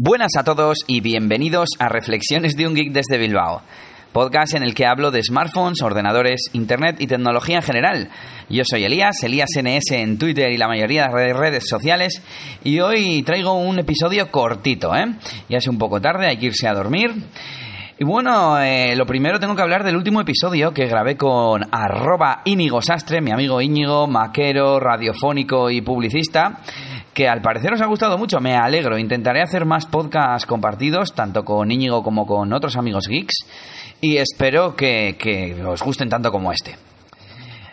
Buenas a todos y bienvenidos a Reflexiones de un Geek desde Bilbao, podcast en el que hablo de smartphones, ordenadores, internet y tecnología en general. Yo soy Elías, Elías NS en Twitter y la mayoría de redes sociales, y hoy traigo un episodio cortito, ¿eh? Ya es un poco tarde, hay que irse a dormir. Y bueno, eh, lo primero tengo que hablar del último episodio que grabé con arroba Íñigo Sastre, mi amigo Íñigo, maquero, radiofónico y publicista que al parecer os ha gustado mucho, me alegro. Intentaré hacer más podcasts compartidos, tanto con Íñigo como con otros amigos geeks, y espero que, os gusten tanto como este.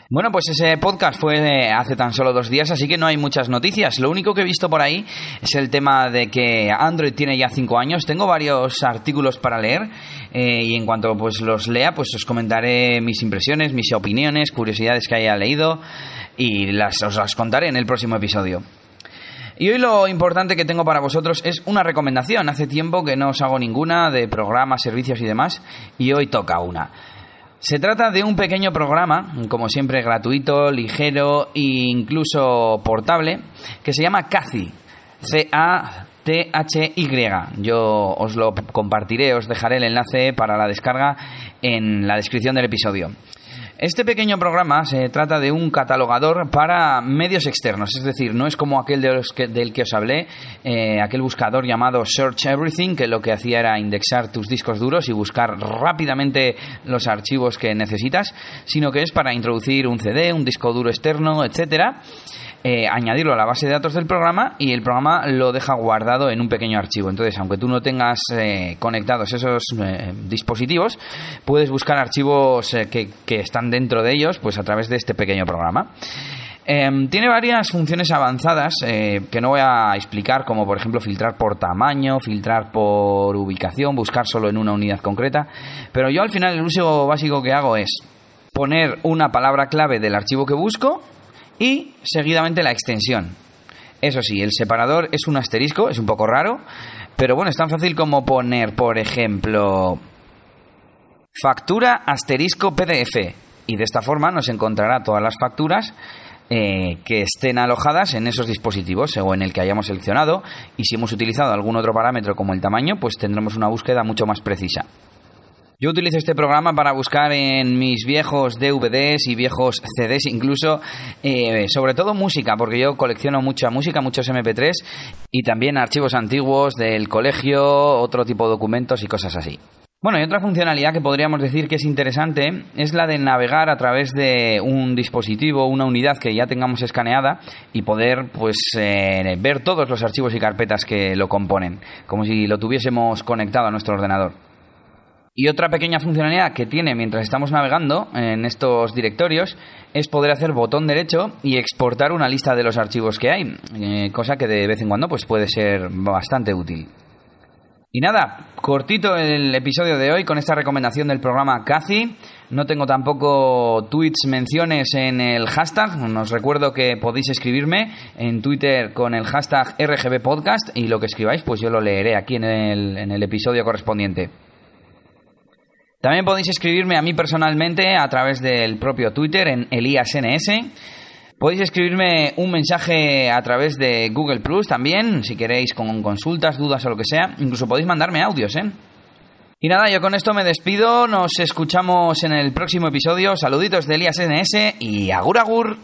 Bueno, pues ese podcast fue hace tan solo dos días, así que no hay muchas noticias. Lo único que he visto por ahí es el tema de que Android tiene ya cinco años. Tengo varios artículos para leer eh, y en cuanto pues los lea, pues os comentaré mis impresiones, mis opiniones, curiosidades que haya leído y las, os las contaré en el próximo episodio. Y hoy lo importante que tengo para vosotros es una recomendación. Hace tiempo que no os hago ninguna de programas, servicios y demás, y hoy toca una. Se trata de un pequeño programa, como siempre gratuito, ligero e incluso portable, que se llama CACI. C-A-T-H-Y. Yo os lo compartiré, os dejaré el enlace para la descarga en la descripción del episodio. Este pequeño programa se trata de un catalogador para medios externos, es decir, no es como aquel del que os hablé, eh, aquel buscador llamado Search Everything, que lo que hacía era indexar tus discos duros y buscar rápidamente los archivos que necesitas, sino que es para introducir un CD, un disco duro externo, etcétera eh, añadirlo a la base de datos del programa y el programa lo deja guardado en un pequeño archivo. Entonces, aunque tú no tengas eh, conectados esos eh, dispositivos, puedes buscar archivos que, que, están dentro de ellos pues a través de este pequeño programa. Em, tiene varias funciones avanzadas que no voy a explicar, como por ejemplo filtrar por tamaño, filtrar por ubicación, buscar solo en una unidad concreta, pero yo al final el uso básico que hago es poner una palabra clave del archivo que busco, y seguidamente la extensión. Eso sí, el separador es un asterisco, es un poco raro, pero bueno, es tan fácil como poner, por ejemplo, factura asterisco PDF. Y de esta forma nos encontrará todas las facturas eh, que estén alojadas en esos dispositivos o en el que hayamos seleccionado. Y si hemos utilizado algún otro parámetro como el tamaño, pues tendremos una búsqueda mucho más precisa. Yo utilizo este programa para buscar en mis viejos DVDs y viejos CDs incluso, eh, sobre todo música, porque yo colecciono mucha música, muchos MP3 y también archivos antiguos del colegio, otro tipo de documentos y cosas así. Bueno, y otra funcionalidad que podríamos decir que es interesante es la de navegar a través de un dispositivo, una unidad que ya tengamos escaneada y poder pues eh, ver todos los archivos y carpetas que lo componen, como si lo tuviésemos conectado a nuestro ordenador. Y otra pequeña funcionalidad que tiene mientras estamos navegando en estos directorios es poder hacer botón derecho y exportar una lista de los archivos que hay, eh, cosa que de vez en cuando pues puede ser bastante útil. Y nada, cortito el episodio de hoy con esta recomendación del programa Cathy. No tengo tampoco tweets, menciones en el hashtag. Os recuerdo que podéis escribirme en Twitter con el hashtag RGB Podcast y lo que escribáis pues yo lo leeré aquí en el, en el episodio correspondiente. También podéis escribirme a mí personalmente a través del propio Twitter en ElíasNS. Podéis escribirme un mensaje a través de Google Plus también, si queréis con consultas, dudas o lo que sea. Incluso podéis mandarme audios, ¿eh? Y nada, yo con esto me despido. Nos escuchamos en el próximo episodio. Saluditos de Elías NS y agur agur.